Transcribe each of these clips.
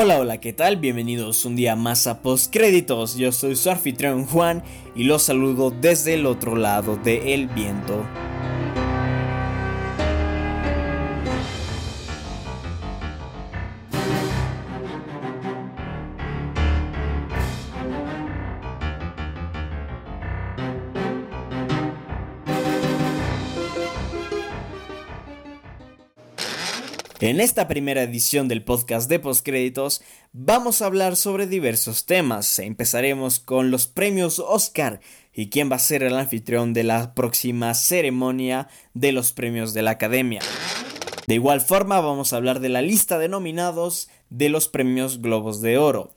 Hola, hola, ¿qué tal? Bienvenidos un día más a Postcréditos. Yo soy su anfitrión Juan y los saludo desde el otro lado del viento. En esta primera edición del podcast de postcréditos vamos a hablar sobre diversos temas. Empezaremos con los premios Oscar y quién va a ser el anfitrión de la próxima ceremonia de los premios de la Academia. De igual forma vamos a hablar de la lista de nominados de los premios Globos de Oro.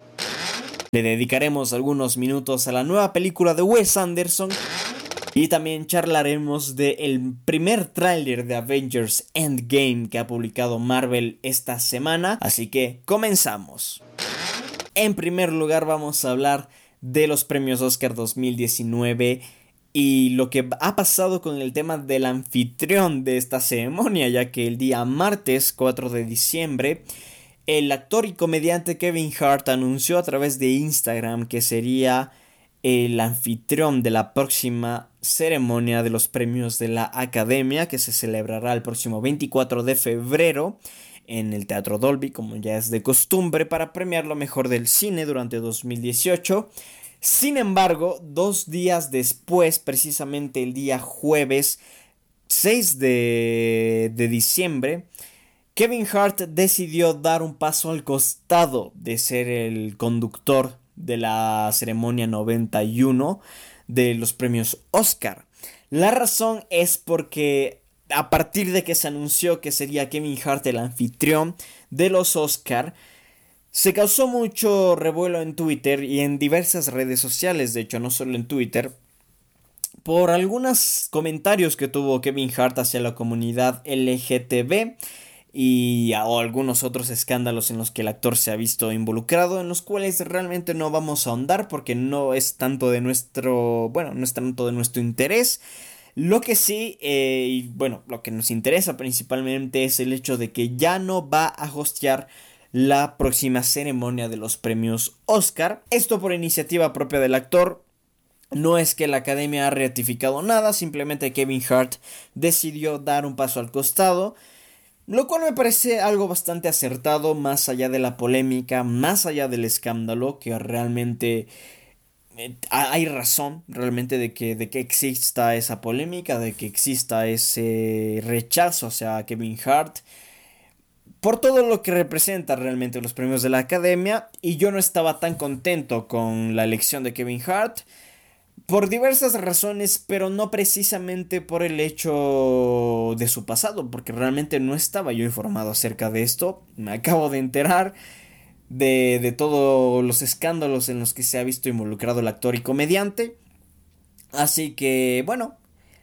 Le dedicaremos algunos minutos a la nueva película de Wes Anderson y también charlaremos del primer tráiler de Avengers Endgame que ha publicado Marvel esta semana. Así que comenzamos. En primer lugar vamos a hablar de los premios Oscar 2019 y lo que ha pasado con el tema del anfitrión de esta ceremonia, ya que el día martes 4 de diciembre el actor y comediante Kevin Hart anunció a través de Instagram que sería el anfitrión de la próxima ceremonia de los premios de la Academia que se celebrará el próximo 24 de febrero en el Teatro Dolby como ya es de costumbre para premiar lo mejor del cine durante 2018. Sin embargo, dos días después, precisamente el día jueves 6 de, de diciembre, Kevin Hart decidió dar un paso al costado de ser el conductor de la ceremonia 91 de los premios Oscar. La razón es porque a partir de que se anunció que sería Kevin Hart el anfitrión de los Oscar, se causó mucho revuelo en Twitter y en diversas redes sociales, de hecho no solo en Twitter, por algunos comentarios que tuvo Kevin Hart hacia la comunidad LGTB y algunos otros escándalos en los que el actor se ha visto involucrado, en los cuales realmente no vamos a ahondar porque no es tanto de nuestro, bueno, no es tanto de nuestro interés. Lo que sí, eh, y bueno, lo que nos interesa principalmente es el hecho de que ya no va a hostear la próxima ceremonia de los premios Oscar. Esto por iniciativa propia del actor. No es que la academia ha ratificado nada, simplemente Kevin Hart decidió dar un paso al costado lo cual me parece algo bastante acertado, más allá de la polémica, más allá del escándalo, que realmente eh, hay razón realmente de que, de que exista esa polémica, de que exista ese rechazo hacia Kevin Hart. Por todo lo que representa realmente los premios de la academia. Y yo no estaba tan contento con la elección de Kevin Hart por diversas razones, pero no precisamente por el hecho de su pasado, porque realmente no estaba yo informado acerca de esto. Me acabo de enterar de, de todos los escándalos en los que se ha visto involucrado el actor y comediante. Así que, bueno,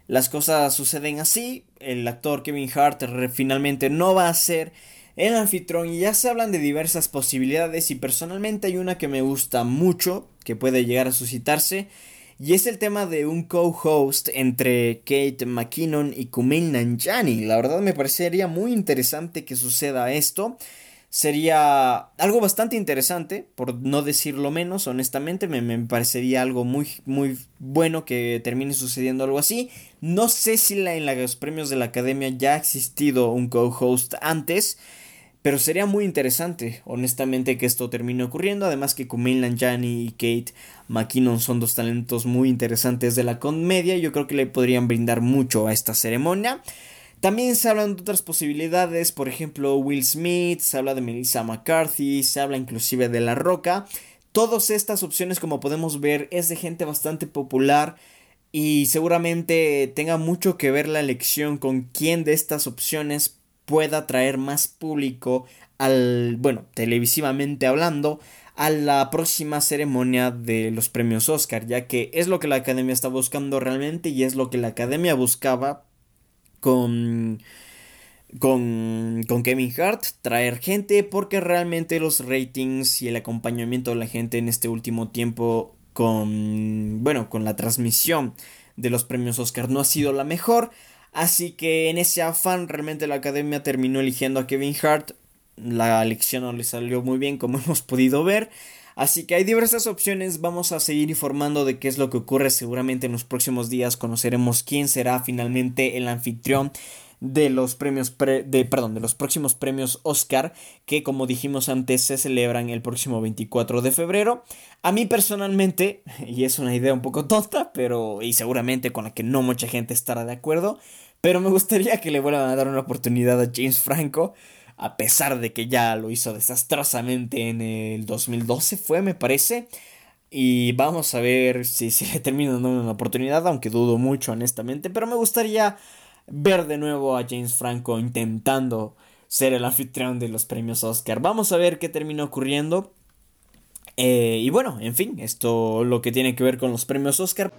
las cosas suceden así. El actor Kevin Hart finalmente no va a ser el anfitrión y ya se hablan de diversas posibilidades y personalmente hay una que me gusta mucho, que puede llegar a suscitarse y es el tema de un co-host entre Kate McKinnon y Kumail Nanjiani. La verdad me parecería muy interesante que suceda esto. Sería algo bastante interesante, por no decirlo menos, honestamente, me, me, parecería algo muy, muy bueno que termine sucediendo algo así. No sé si en los premios de la academia ya ha existido un co-host antes, pero sería muy interesante, honestamente, que esto termine ocurriendo. Además que Kumail Nanjiani y Kate McKinnon son dos talentos muy interesantes de la comedia. Yo creo que le podrían brindar mucho a esta ceremonia. También se hablan de otras posibilidades, por ejemplo Will Smith, se habla de Melissa McCarthy, se habla inclusive de La Roca. Todas estas opciones, como podemos ver, es de gente bastante popular y seguramente tenga mucho que ver la elección con quién de estas opciones pueda traer más público al, bueno, televisivamente hablando, a la próxima ceremonia de los premios Oscar, ya que es lo que la academia está buscando realmente y es lo que la academia buscaba con con, con Kevin Hart, traer gente, porque realmente los ratings y el acompañamiento de la gente en este último tiempo con, bueno, con la transmisión de los premios Oscar no ha sido la mejor. Así que en ese afán realmente la academia terminó eligiendo a Kevin Hart. La elección no le salió muy bien como hemos podido ver. Así que hay diversas opciones, vamos a seguir informando de qué es lo que ocurre. Seguramente en los próximos días, conoceremos quién será finalmente el anfitrión de los premios de perdón, de los próximos premios Oscar que como dijimos antes se celebran el próximo 24 de febrero. A mí personalmente, y es una idea un poco tonta, pero y seguramente con la que no mucha gente estará de acuerdo, pero me gustaría que le vuelvan a dar una oportunidad a James Franco a pesar de que ya lo hizo desastrosamente en el 2012 fue, me parece. Y vamos a ver si se le termina dando una oportunidad, aunque dudo mucho honestamente, pero me gustaría ver de nuevo a James Franco intentando ser el anfitrión de los premios Oscar. Vamos a ver qué termina ocurriendo. Eh, y bueno, en fin, esto lo que tiene que ver con los premios Oscar.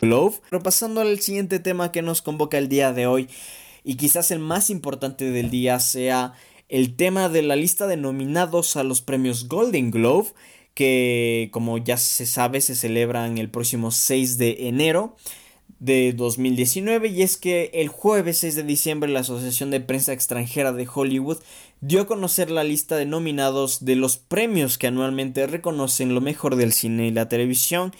Love. Pero pasando al siguiente tema que nos convoca el día de hoy, y quizás el más importante del día sea el tema de la lista de nominados a los premios Golden Globe, que como ya se sabe se celebran el próximo 6 de enero de 2019 y es que el jueves 6 de diciembre la Asociación de Prensa Extranjera de Hollywood dio a conocer la lista de nominados de los premios que anualmente reconocen lo mejor del cine y la televisión,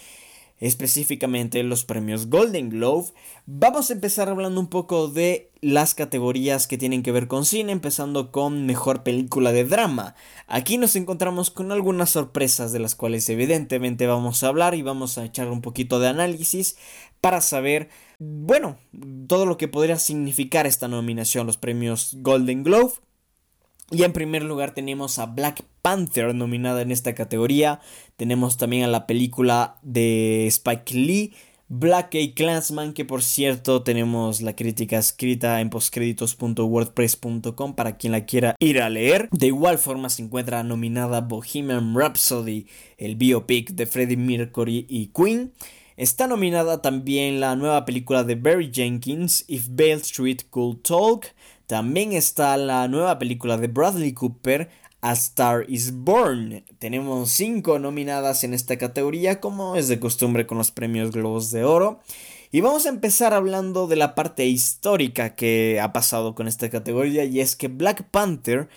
específicamente los premios Golden Globe. Vamos a empezar hablando un poco de las categorías que tienen que ver con cine, empezando con mejor película de drama. Aquí nos encontramos con algunas sorpresas de las cuales evidentemente vamos a hablar y vamos a echar un poquito de análisis para saber, bueno, todo lo que podría significar esta nominación a los premios Golden Globe. Y en primer lugar tenemos a Black Panther nominada en esta categoría. Tenemos también a la película de Spike Lee, Black A Clansman, que por cierto tenemos la crítica escrita en postcréditos.wordpress.com para quien la quiera ir a leer. De igual forma se encuentra nominada Bohemian Rhapsody, el biopic de Freddie Mercury y Queen. Está nominada también la nueva película de Barry Jenkins, If Bale Street Could Talk. También está la nueva película de Bradley Cooper, A Star is Born. Tenemos cinco nominadas en esta categoría, como es de costumbre con los premios Globos de Oro. Y vamos a empezar hablando de la parte histórica que ha pasado con esta categoría, y es que Black Panther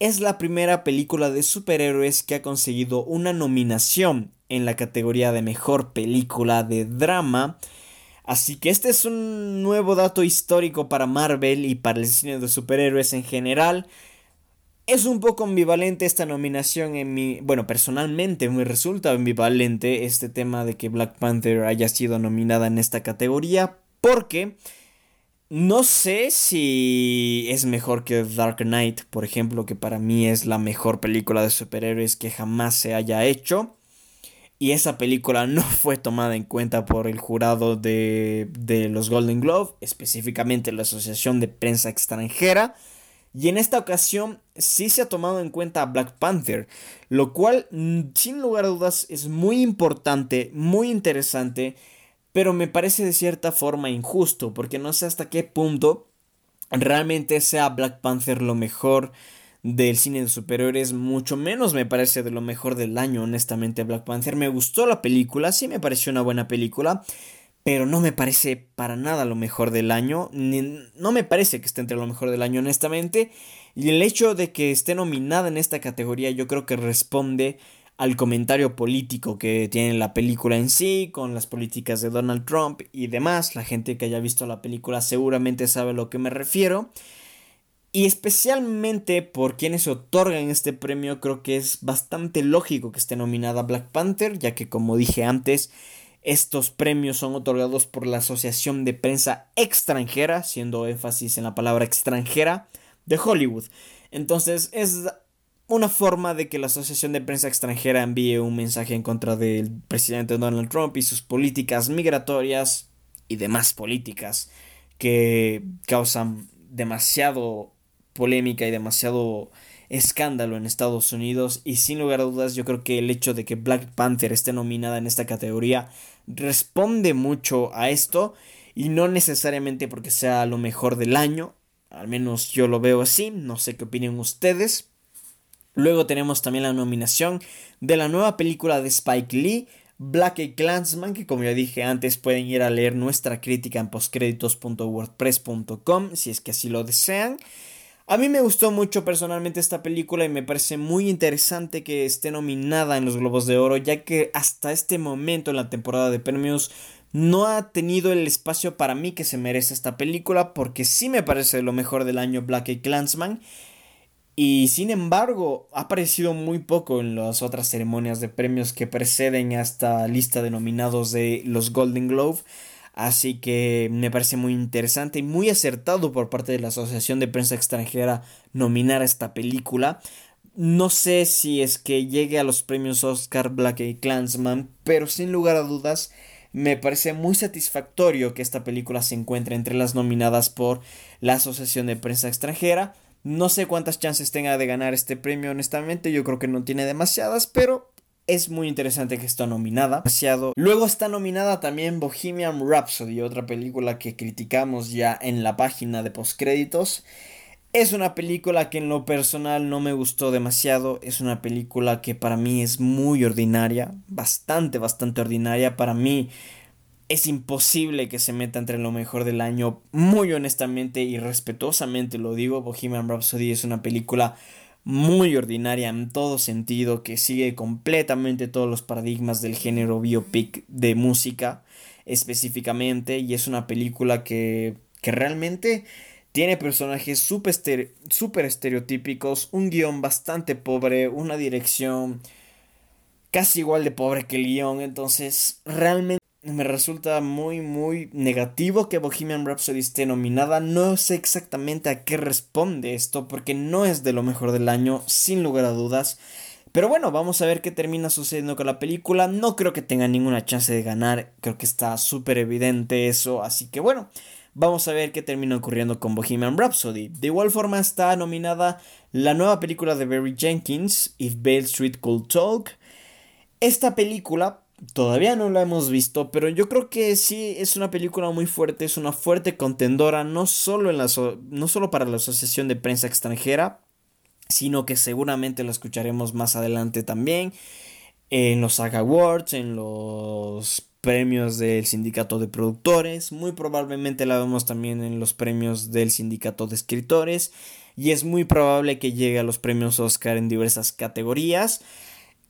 es la primera película de superhéroes que ha conseguido una nominación en la categoría de mejor película de drama. Así que este es un nuevo dato histórico para Marvel y para el cine de superhéroes en general. Es un poco ambivalente esta nominación en mi... Bueno, personalmente me resulta ambivalente este tema de que Black Panther haya sido nominada en esta categoría porque no sé si es mejor que Dark Knight, por ejemplo, que para mí es la mejor película de superhéroes que jamás se haya hecho y esa película no fue tomada en cuenta por el jurado de, de, los Golden Globe, específicamente la Asociación de Prensa Extranjera. Y en esta ocasión sí se ha tomado en cuenta a Black Panther, lo cual mm, sin lugar a dudas es muy importante, muy interesante, pero me parece de cierta forma injusto, porque no sé hasta qué punto realmente sea Black Panther lo mejor del cine de superhéroes, mucho menos me parece de lo mejor del año, honestamente, Black Panther. Me gustó la película, sí me pareció una buena película, pero no me parece para nada lo mejor del año, no me parece que esté entre lo mejor del año, honestamente. Y el hecho de que esté nominada en esta categoría yo creo que responde al comentario político que tiene la película en sí, con las políticas de Donald Trump y demás. La gente que haya visto la película seguramente sabe a lo que me refiero. Y especialmente por quienes otorgan este premio, creo que es bastante lógico que esté nominada Black Panther, ya que como dije antes, estos premios son otorgados por la Asociación de Prensa Extranjera, haciendo énfasis en la palabra extranjera, de Hollywood. Entonces es una forma de que la Asociación de Prensa Extranjera envíe un mensaje en contra del presidente Donald Trump y sus políticas migratorias y demás políticas que causan demasiado polémica y demasiado escándalo en Estados Unidos. Y sin lugar a dudas yo creo que el hecho de que Black Panther esté nominada en esta categoría responde mucho a esto. Y no necesariamente porque sea lo mejor del año, al menos yo lo veo así, no sé qué opinan ustedes. Luego tenemos también la nominación de la nueva película de Spike Lee, Black Clansman, que como ya dije antes pueden ir a leer nuestra crítica en postcréditos.wordpress.com si es que así lo desean. A mí me gustó mucho personalmente esta película y me parece muy interesante que esté nominada en los Globos de Oro, ya que hasta este momento en la temporada de premios no ha tenido el espacio para mí que se merece esta película, porque sí me parece lo mejor del año Black y Clansman. Y sin embargo, ha aparecido muy poco en las otras ceremonias de premios que preceden a esta lista de nominados de los Golden Globe. Así que me parece muy interesante y muy acertado por parte de la Asociación de Prensa Extranjera nominar a esta película. No sé si es que llegue a los premios Oscar Black y Clansman, pero sin lugar a dudas me parece muy satisfactorio que esta película se encuentre entre las nominadas por la Asociación de Prensa Extranjera. No sé cuántas chances tenga de ganar este premio, honestamente, yo creo que no tiene demasiadas, pero es muy interesante que está nominada. Luego está nominada también Bohemian Rhapsody, otra película que criticamos ya en la página de postcréditos. Es una película que en lo personal no me gustó demasiado. Es una película que para mí es muy ordinaria. Bastante, bastante ordinaria. Para mí es imposible que se meta entre lo mejor del año. Muy honestamente y respetuosamente lo digo. Bohemian Rhapsody es una película muy ordinaria en todo sentido, que sigue completamente todos los paradigmas del género biopic de música específicamente, y es una película que, que realmente tiene personajes súper estereotípicos, un guion bastante pobre, una dirección casi igual de pobre que el guion, entonces realmente me resulta muy muy negativo que Bohemian Rhapsody esté nominada. No sé exactamente a qué responde esto porque no es de lo mejor del año, sin lugar a dudas. Pero bueno, vamos a ver qué termina sucediendo con la película. No creo que tenga ninguna chance de ganar, creo que está súper evidente eso, así que bueno, vamos a ver qué termina ocurriendo con Bohemian Rhapsody. De igual forma está nominada la nueva película de Barry Jenkins, If Bale Street Could Talk. Esta película Todavía no la hemos visto, pero yo creo que sí es una película muy fuerte, es una fuerte contendora, no solo, en no solo para la Asociación de Prensa Extranjera, sino que seguramente la escucharemos más adelante también en los Saga Awards, en los premios del sindicato de productores, muy probablemente la vemos también en los premios del sindicato de escritores y es muy probable que llegue a los premios Oscar en diversas categorías.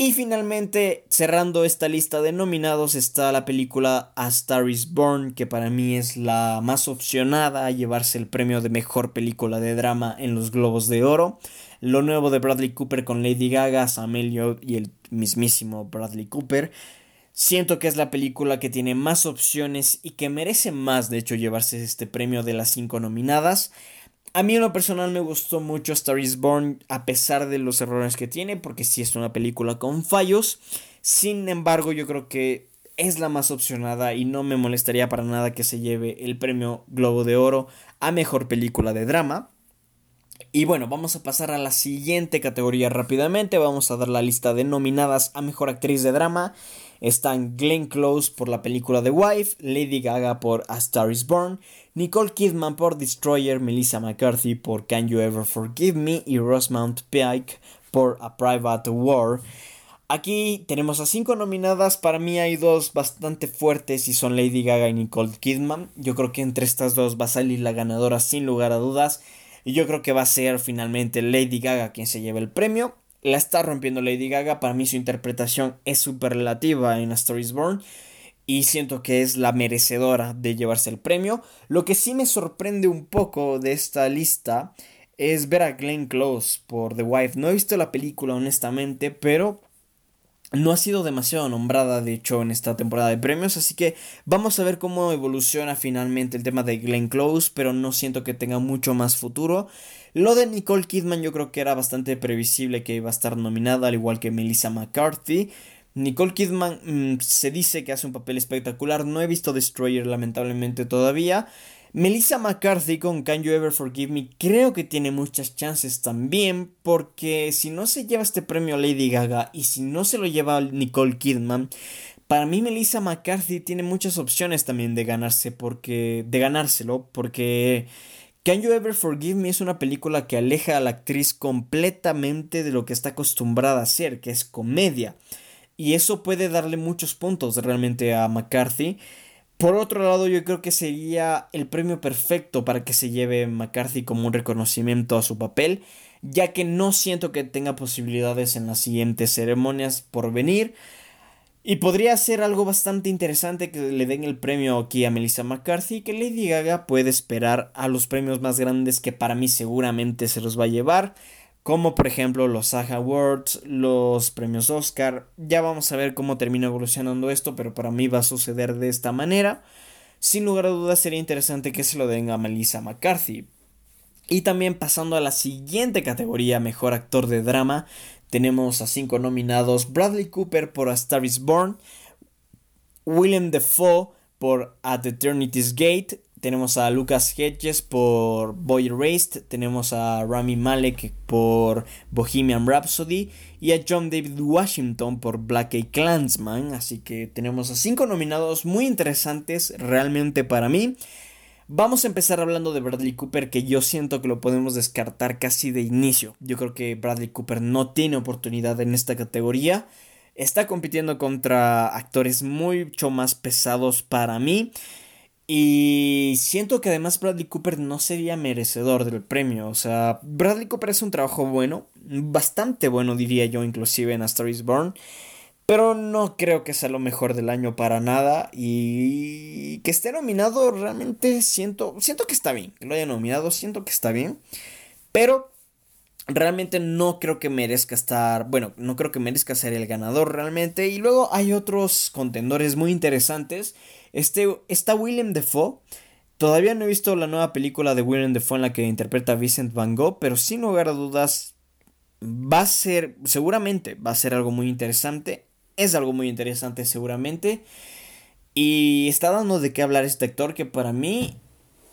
Y finalmente, cerrando esta lista de nominados, está la película A Star is Born, que para mí es la más opcionada a llevarse el premio de mejor película de drama en los Globos de Oro. Lo nuevo de Bradley Cooper con Lady Gaga, Sam y el mismísimo Bradley Cooper. Siento que es la película que tiene más opciones y que merece más, de hecho, llevarse este premio de las cinco nominadas. A mí en lo personal me gustó mucho Star is Born a pesar de los errores que tiene, porque sí es una película con fallos. Sin embargo, yo creo que es la más opcionada y no me molestaría para nada que se lleve el premio Globo de Oro a Mejor Película de Drama. Y bueno, vamos a pasar a la siguiente categoría rápidamente. Vamos a dar la lista de nominadas a Mejor Actriz de Drama. Están Glenn Close por la película The Wife, Lady Gaga por A Star is Born, Nicole Kidman por Destroyer, Melissa McCarthy por Can You Ever Forgive Me y Rosamund Pike por A Private War. Aquí tenemos a cinco nominadas. Para mí hay dos bastante fuertes y son Lady Gaga y Nicole Kidman. Yo creo que entre estas dos va a salir la ganadora sin lugar a dudas. Y yo creo que va a ser finalmente Lady Gaga quien se lleve el premio la está rompiendo Lady Gaga. Para mí su interpretación es súper relativa en A Star is Born. Y siento que es la merecedora de llevarse el premio. Lo que sí me sorprende un poco de esta lista es ver a Glenn Close por The Wife. No he visto la película honestamente, pero no ha sido demasiado nombrada, de hecho, en esta temporada de premios, así que vamos a ver cómo evoluciona finalmente el tema de Glenn Close, pero no siento que tenga mucho más futuro. Lo de Nicole Kidman yo creo que era bastante previsible que iba a estar nominada, al igual que Melissa McCarthy. Nicole Kidman mm, se dice que hace un papel espectacular, no he visto Destroyer lamentablemente todavía. Melissa McCarthy con Can You Ever Forgive Me creo que tiene muchas chances también porque si no se lleva este premio a Lady Gaga y si no se lo lleva Nicole Kidman, para mí Melissa McCarthy tiene muchas opciones también de ganarse porque de ganárselo porque Can You Ever Forgive Me es una película que aleja a la actriz completamente de lo que está acostumbrada a hacer, que es comedia. Y eso puede darle muchos puntos realmente a McCarthy. Por otro lado, yo creo que sería el premio perfecto para que se lleve McCarthy como un reconocimiento a su papel, ya que no siento que tenga posibilidades en las siguientes ceremonias por venir. Y podría ser algo bastante interesante que le den el premio aquí a Melissa McCarthy, que Lady Gaga puede esperar a los premios más grandes que para mí seguramente se los va a llevar, como por ejemplo los SAG Awards, los premios Oscar. Ya vamos a ver cómo termina evolucionando esto, pero para mí va a suceder de esta manera. Sin lugar a dudas sería interesante que se lo den a Melissa McCarthy. Y también pasando a la siguiente categoría, mejor actor de drama, tenemos a cinco nominados: Bradley Cooper por A Star is Born, William Defoe por At Eternity's Gate, tenemos a Lucas Hedges por Boy Erased, tenemos a Rami Malek por Bohemian Rhapsody y a John David Washington por Black A Clansman. Así que tenemos a cinco nominados muy interesantes realmente para mí. Vamos a empezar hablando de Bradley Cooper, que yo siento que lo podemos descartar casi de inicio. Yo creo que Bradley Cooper no tiene oportunidad en esta categoría. Está compitiendo contra actores mucho más pesados para mí. Y siento que además Bradley Cooper no sería merecedor del premio. O sea, Bradley Cooper es un trabajo bueno, bastante bueno diría yo inclusive en A Star is Born. Pero no creo que sea lo mejor del año para nada. Y que esté nominado realmente siento, siento que está bien. Que lo haya nominado, siento que está bien. Pero realmente no creo que merezca estar, bueno, no creo que merezca ser el ganador realmente. Y luego hay otros contendores muy interesantes. Este, está William Defoe. Todavía no he visto la nueva película de William Defoe en la que interpreta a Vincent Van Gogh, pero sin lugar a dudas va a ser, seguramente va a ser algo muy interesante es algo muy interesante seguramente. Y está dando de qué hablar este actor que para mí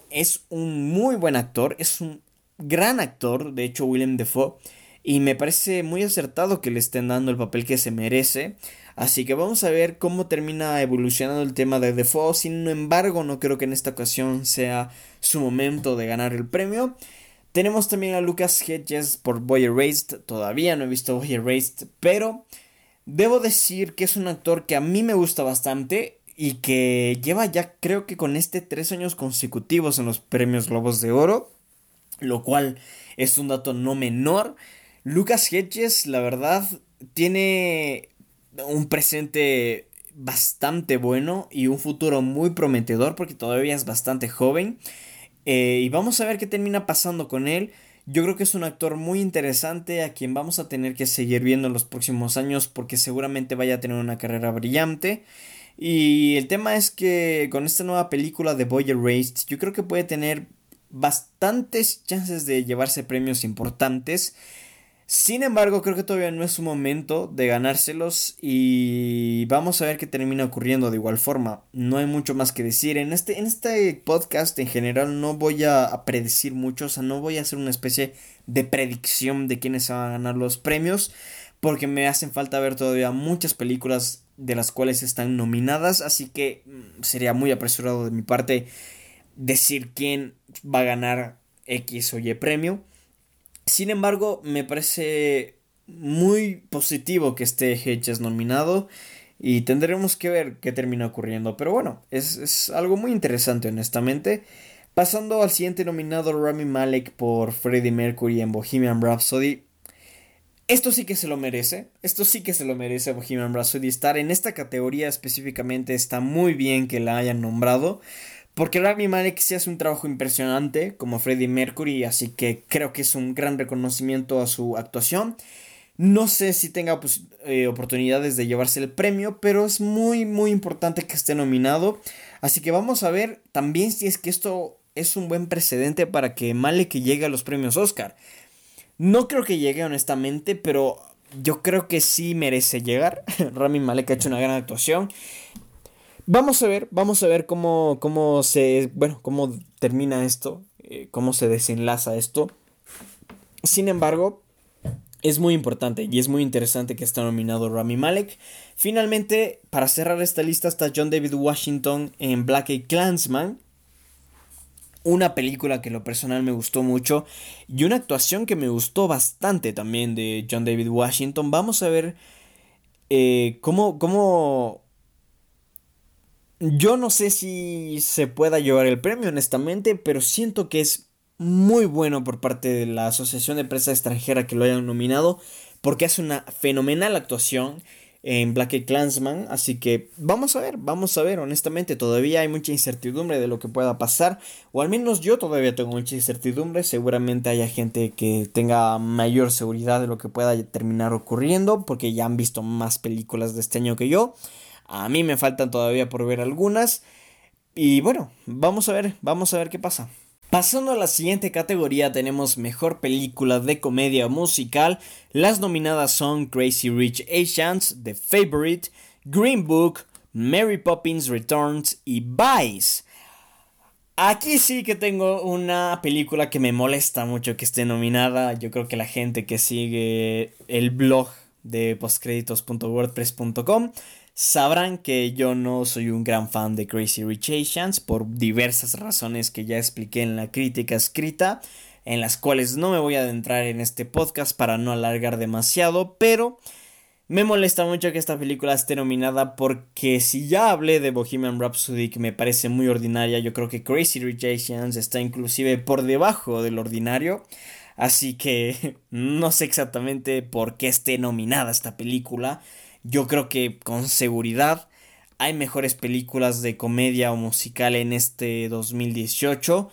es un muy buen actor, es un gran actor, de hecho William Defoe, y me parece muy acertado que le estén dando el papel que se merece. Así que vamos a ver cómo termina evolucionando el tema de Defoe. Sin embargo, no creo que en esta ocasión sea su momento de ganar el premio. Tenemos también a Lucas Hedges por Boy Erased. Todavía no he visto Boy Erased, pero Debo decir que es un actor que a mí me gusta bastante y que lleva ya creo que con este tres años consecutivos en los premios Globos de Oro, lo cual es un dato no menor. Lucas Hedges, la verdad, tiene un presente bastante bueno y un futuro muy prometedor porque todavía es bastante joven. Eh, y vamos a ver qué termina pasando con él. Yo creo que es un actor muy interesante a quien vamos a tener que seguir viendo en los próximos años porque seguramente vaya a tener una carrera brillante. Y el tema es que con esta nueva película de Boy Erased yo creo que puede tener bastantes chances de llevarse premios importantes. Sin embargo, creo que todavía no es su momento de ganárselos y vamos a ver qué termina ocurriendo de igual forma. No hay mucho más que decir. En este, en este podcast en general no voy a, predecir mucho, o sea, no voy a hacer una especie de predicción de quiénes van a ganar los premios, porque me hacen falta ver todavía muchas películas de las cuales están nominadas, así que mm, sería muy apresurado de mi parte decir quién va a ganar X o Y premio. Sin embargo, me parece muy positivo que esté Hedges nominado y tendremos que ver qué termina ocurriendo. Pero bueno, es, algo muy interesante honestamente. Pasando al siguiente nominado, Rami Malek por Freddie Mercury en Bohemian Rhapsody. Esto sí que se lo merece, esto sí que se lo merece Bohemian Rhapsody. Estar en esta categoría específicamente está muy bien que la hayan nombrado. Porque Rami Malek sí hace un trabajo impresionante como Freddie Mercury, así que creo que es un gran reconocimiento a su actuación. No sé si tenga pues, eh, oportunidades de llevarse el premio, pero es muy muy importante que esté nominado. Así que vamos a ver también si es que esto es un buen precedente para que Malek llegue a los premios Oscar. No creo que llegue honestamente, pero yo creo que sí merece llegar. Rami Malek ha hecho una gran actuación. Vamos a ver, vamos a ver cómo, cómo se, bueno, cómo termina esto, eh, cómo se desenlaza esto. Sin embargo, es muy importante y es muy interesante que está nominado Rami Malek. Finalmente, para cerrar esta lista está John David Washington en Black A Clansman. Una película que lo personal me gustó mucho y una actuación que me gustó bastante también de John David Washington. Vamos a ver eh, cómo, cómo Yo no sé si se pueda llevar el premio, honestamente, pero siento que es muy bueno por parte de la Asociación de Prensa Extranjera que lo hayan nominado, porque hace una fenomenal actuación en Black Clansman, así que vamos a ver, vamos a ver, honestamente todavía hay mucha incertidumbre de lo que pueda pasar, o al menos yo todavía tengo mucha incertidumbre, seguramente haya gente que tenga mayor seguridad de lo que pueda terminar ocurriendo, porque ya han visto más películas de este año que yo, a mí me faltan todavía por ver algunas. Y bueno, vamos a ver, vamos a ver qué pasa. Pasando a la siguiente categoría tenemos mejor película de comedia musical. Las nominadas son Crazy Rich Asians, The Favorite, Green Book, Mary Poppins Returns y Vice. Aquí sí que tengo una película que me molesta mucho que esté nominada. Yo creo que la gente que sigue el blog de postcréditos.wordpress.com Sabrán que yo no soy un gran fan de Crazy Rich Asians por diversas razones que ya expliqué en la crítica escrita, en las cuales no me voy a adentrar en este podcast para no alargar demasiado, pero me molesta mucho que esta película esté nominada porque si ya hablé de Bohemian Rhapsody que me parece muy ordinaria, yo creo que Crazy Rich Asians está inclusive por debajo del ordinario. Así que no sé exactamente por qué esté nominada esta película. Yo creo que con seguridad hay mejores películas de comedia o musical en este 2018.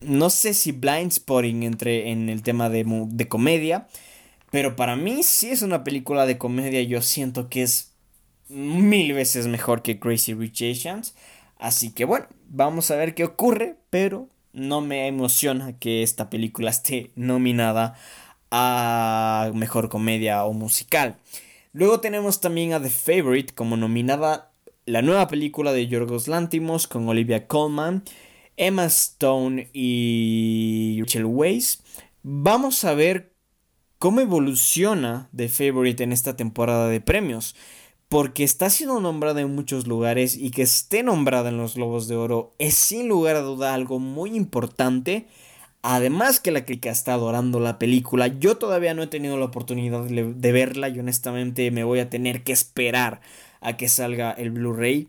No sé si Blind Spotting entre en el tema de, de comedia, pero para mí sí es una película de comedia. Yo siento que es mil veces mejor que Crazy Rich Asians. Así que bueno, vamos a ver qué ocurre, pero no me emociona que esta película esté nominada a mejor comedia o musical. Luego tenemos también a The Favorite como nominada la nueva película de Yorgos Lantimos con Olivia Colman, Emma Stone y Rachel Weisz. Vamos a ver cómo evoluciona The Favorite en esta temporada de premios. Porque está siendo nombrada en muchos lugares y que esté nombrada en los Globos de Oro es sin lugar a duda algo muy importante Además que la crítica está adorando la película, yo todavía no he tenido la oportunidad de, verla y honestamente me voy a tener que esperar a que salga el Blu-ray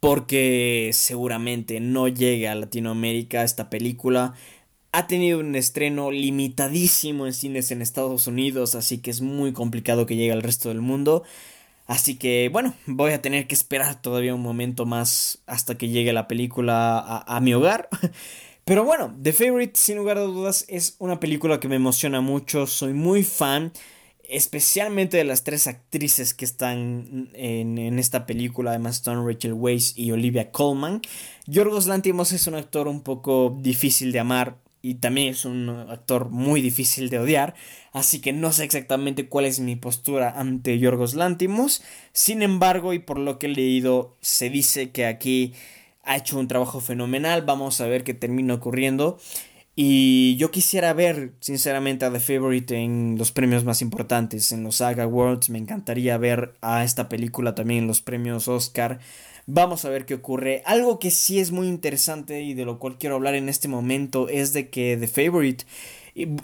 porque seguramente no llegue a Latinoamérica esta película. Ha tenido un estreno limitadísimo en cines en Estados Unidos, así que es muy complicado que llegue al resto del mundo. Así que bueno, voy a tener que esperar todavía un momento más hasta que llegue la película a, a mi hogar. Pero bueno, The Favorite, sin lugar a dudas, es una película que me emociona mucho. Soy muy fan, especialmente de las tres actrices que están en, esta película: además Stone, Rachel Weisz y Olivia Colman. Yorgos Lantimos es un actor un poco difícil de amar y también es un actor muy difícil de odiar, así que no sé exactamente cuál es mi postura ante Yorgos Lantimos. Sin embargo, y por lo que he leído, se dice que aquí ha hecho un trabajo fenomenal, vamos a ver qué termina ocurriendo. Y yo quisiera ver, sinceramente, a The Favorite en los premios más importantes, en los Saga Awards. Me encantaría ver a esta película también en los premios Oscar. Vamos a ver qué ocurre. Algo que sí es muy interesante y de lo cual quiero hablar en este momento es de que The Favorite,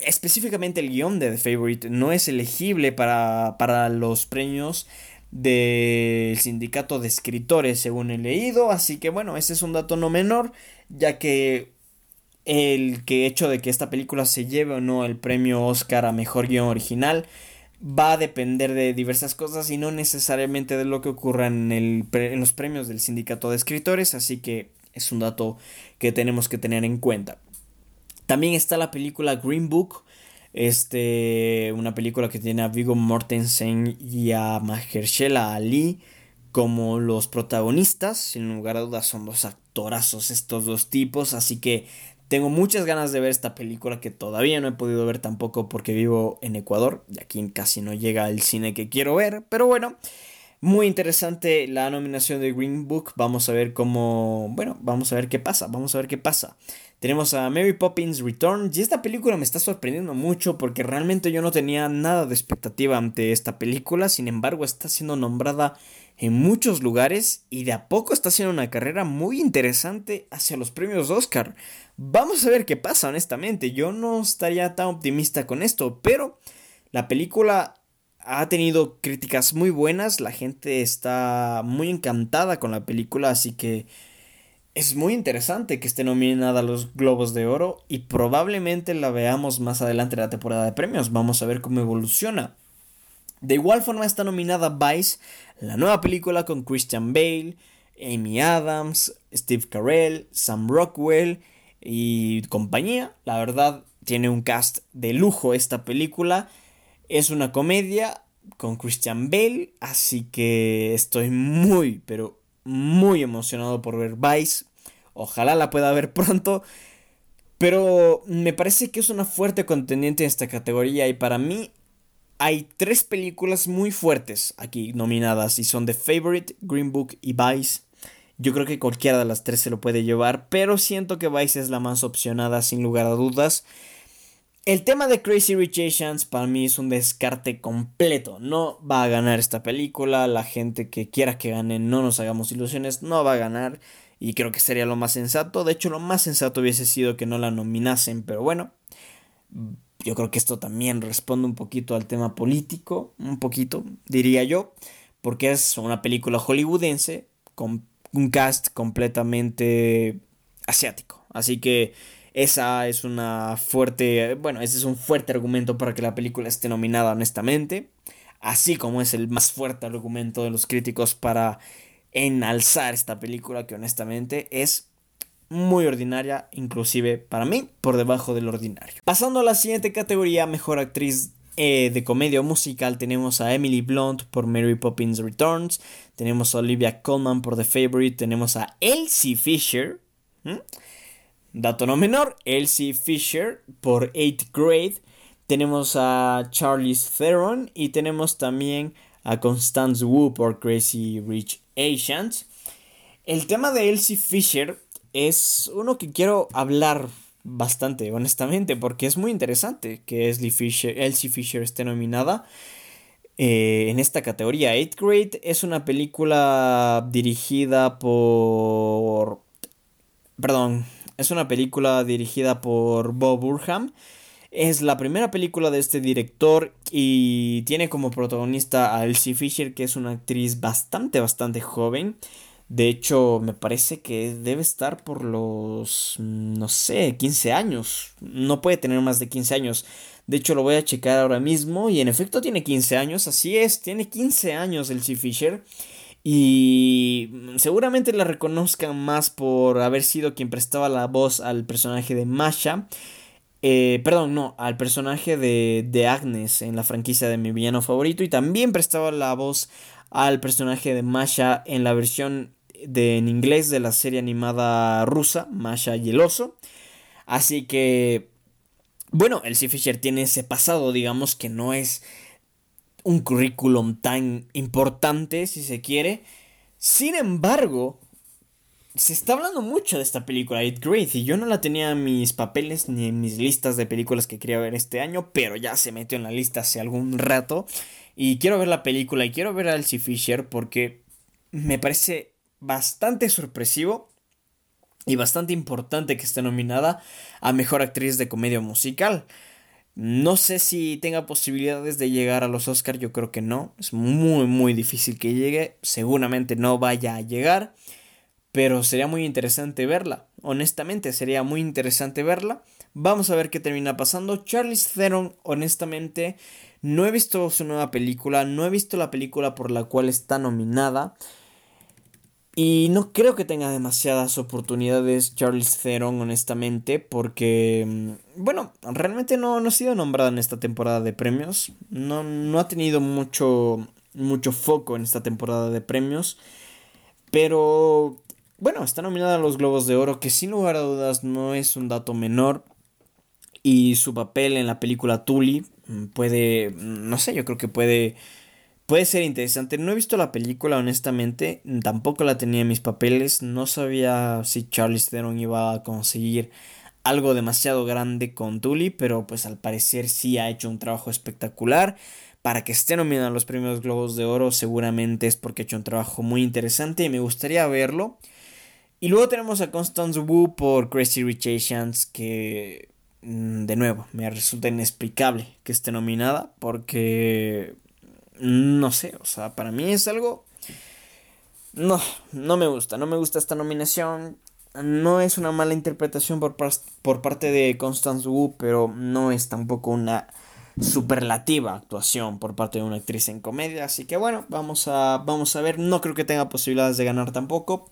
específicamente el guion de The Favorite, no es elegible para, para los premios del sindicato de escritores, según he leído. Así que bueno, ese es un dato no menor, ya que el que hecho de que esta película se lleve o no el premio Oscar a mejor guion original va a depender de diversas cosas y no necesariamente de lo que ocurra en, los premios del sindicato de escritores. Así que es un dato que tenemos que tener en cuenta. También está la película Green Book este, una película que tiene a Vigo Mortensen y a Mahershala Ali como los protagonistas. Sin lugar a dudas son dos actorazos estos dos tipos, así que tengo muchas ganas de ver esta película que todavía no he podido ver tampoco porque vivo en Ecuador y aquí casi no llega el cine que quiero ver, pero bueno. Muy interesante la nominación de Green Book. Vamos a ver cómo. Bueno, vamos a ver qué pasa. Vamos a ver qué pasa. Tenemos a Mary Poppins Return. Y esta película me está sorprendiendo mucho porque realmente yo no tenía nada de expectativa ante esta película. Sin embargo, está siendo nombrada en muchos lugares y de a poco está haciendo una carrera muy interesante hacia los premios Oscar. Vamos a ver qué pasa, honestamente. Yo no estaría tan optimista con esto, pero la película ha tenido críticas muy buenas, la gente está muy encantada con la película, así que es muy interesante que esté nominada a los Globos de Oro y probablemente la veamos más adelante en la temporada de premios. Vamos a ver cómo evoluciona. De igual forma está nominada Vice, la nueva película con Christian Bale, Amy Adams, Steve Carell, Sam Rockwell y compañía. La verdad tiene un cast de lujo esta película. Es una comedia con Christian Bale, así que estoy muy, pero muy emocionado por ver Vice. Ojalá la pueda ver pronto. Pero me parece que es una fuerte contendiente en esta categoría y para mí hay tres películas muy fuertes aquí nominadas y son The Favorite, Green Book y Vice. Yo creo que cualquiera de las tres se lo puede llevar, pero siento que Vice es la más opcionada sin lugar a dudas. El tema de Crazy Rich Asians para mí es un descarte completo. No va a ganar esta película. La gente que quiera que gane, no nos hagamos ilusiones, no va a ganar. Y creo que sería lo más sensato. De hecho, lo más sensato hubiese sido que no la nominasen. Pero bueno, yo creo que esto también responde un poquito al tema político. Un poquito, diría yo. Porque es una película hollywoodense con un cast completamente asiático. Así que esa es una fuerte, bueno, ese es un fuerte argumento para que la película esté nominada honestamente, así como es el más fuerte argumento de los críticos para enalzar esta película que honestamente es muy ordinaria, inclusive para mí, por debajo del ordinario. Pasando a la siguiente categoría, mejor actriz eh, de comedia musical, tenemos a Emily Blunt por Mary Poppins Returns, tenemos a Olivia Colman por The Favorite, tenemos a Elsie Fisher. Dato no menor, Elsie Fisher por 8th Grade. Tenemos a Charlize Theron y tenemos también a Constance Wu por Crazy Rich Asians. El tema de Elsie Fisher es uno que quiero hablar bastante, honestamente, porque es muy interesante que Elsie Fisher, Fisher esté nominada eh, en esta categoría. 8th Grade es una película dirigida por... Perdón, es una película dirigida por Bob Burham. Es la primera película de este director y tiene como protagonista a Elsie Fisher, que es una actriz bastante, bastante joven. De hecho, me parece que debe estar por los, no sé, 15 años. No puede tener más de 15 años. De hecho, lo voy a checar ahora mismo y en efecto tiene 15 años. Así es, tiene 15 años Elsie Fisher. Y seguramente la reconozcan más por haber sido quien prestaba la voz al personaje de Masha. Eh, perdón, no, al personaje de, de, Agnes en la franquicia de mi villano favorito. Y también prestaba la voz al personaje de Masha en la versión de, en inglés de la serie animada rusa, Masha y el oso. Así que, bueno, el Fisher tiene ese pasado, digamos que no es un currículum tan importante, si se quiere. Sin embargo, se está hablando mucho de esta película, It Great, y yo no la tenía en mis papeles ni en mis listas de películas que quería ver este año, pero ya se metió en la lista hace algún rato. Y quiero ver la película y quiero ver a Elsie Fisher porque me parece bastante sorpresivo y bastante importante que esté nominada a Mejor Actriz de Comedia Musical. No sé si tenga posibilidades de llegar a los Oscars, yo creo que no. Es muy, muy difícil que llegue. Seguramente no vaya a llegar. Pero sería muy interesante verla. Honestamente, sería muy interesante verla. Vamos a ver qué termina pasando. Charlize Theron, honestamente, no he visto su nueva película. No he visto la película por la cual está nominada. Y no creo que tenga demasiadas oportunidades Charles Theron, honestamente, porque, mm, bueno, realmente no, no ha sido nombrada en esta temporada de premios. No, no ha tenido mucho, mucho foco en esta temporada de premios. Pero, bueno, está nominada a los Globos de Oro, que sin lugar a dudas no es un dato menor. Y su papel en la película Tully mm, puede, mm, no sé, yo creo que puede Puede ser interesante. No he visto la película, honestamente. Tampoco la tenía en mis papeles. No sabía si Charles Theron iba a conseguir algo demasiado grande con Tully, pero pues al parecer sí ha hecho un trabajo espectacular. Para que esté nominado a los premios Globos de Oro, seguramente es porque ha hecho un trabajo muy interesante y me gustaría verlo. Y luego tenemos a Constance Wu por Crazy Rich Asians, que mm, de nuevo me resulta inexplicable que esté nominada porque no sé, o sea, para mí es algo... No, no me gusta, no me gusta esta nominación. No es una mala interpretación por, por parte de Constance Wu, pero no es tampoco una superlativa actuación por parte de una actriz en comedia. Así que bueno, vamos a, vamos a ver. No creo que tenga posibilidades de ganar tampoco.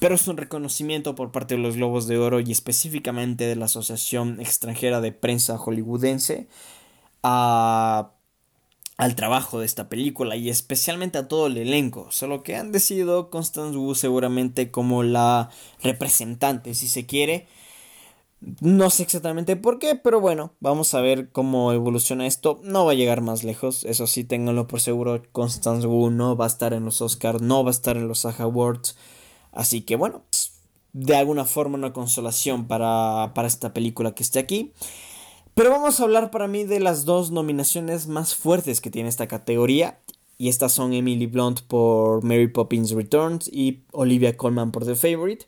Pero es un reconocimiento por parte de los Globos de Oro y específicamente de la Asociación Extranjera de Prensa Hollywoodense a, al trabajo de esta película y especialmente a todo el elenco. Solo que han decidido Constance Wu seguramente como la representante, si se quiere, no sé exactamente por qué, pero bueno, vamos a ver cómo evoluciona esto. No va a llegar más lejos, eso sí, ténganlo por seguro. Constance Wu no va a estar en los Oscars, no va a estar en los SAG Awards. Así que bueno, de alguna forma una consolación para, para esta película que esté aquí. Pero vamos a hablar para mí de las dos nominaciones más fuertes que tiene esta categoría. Y estas son Emily Blunt por Mary Poppins Returns y Olivia Colman por The Favorite.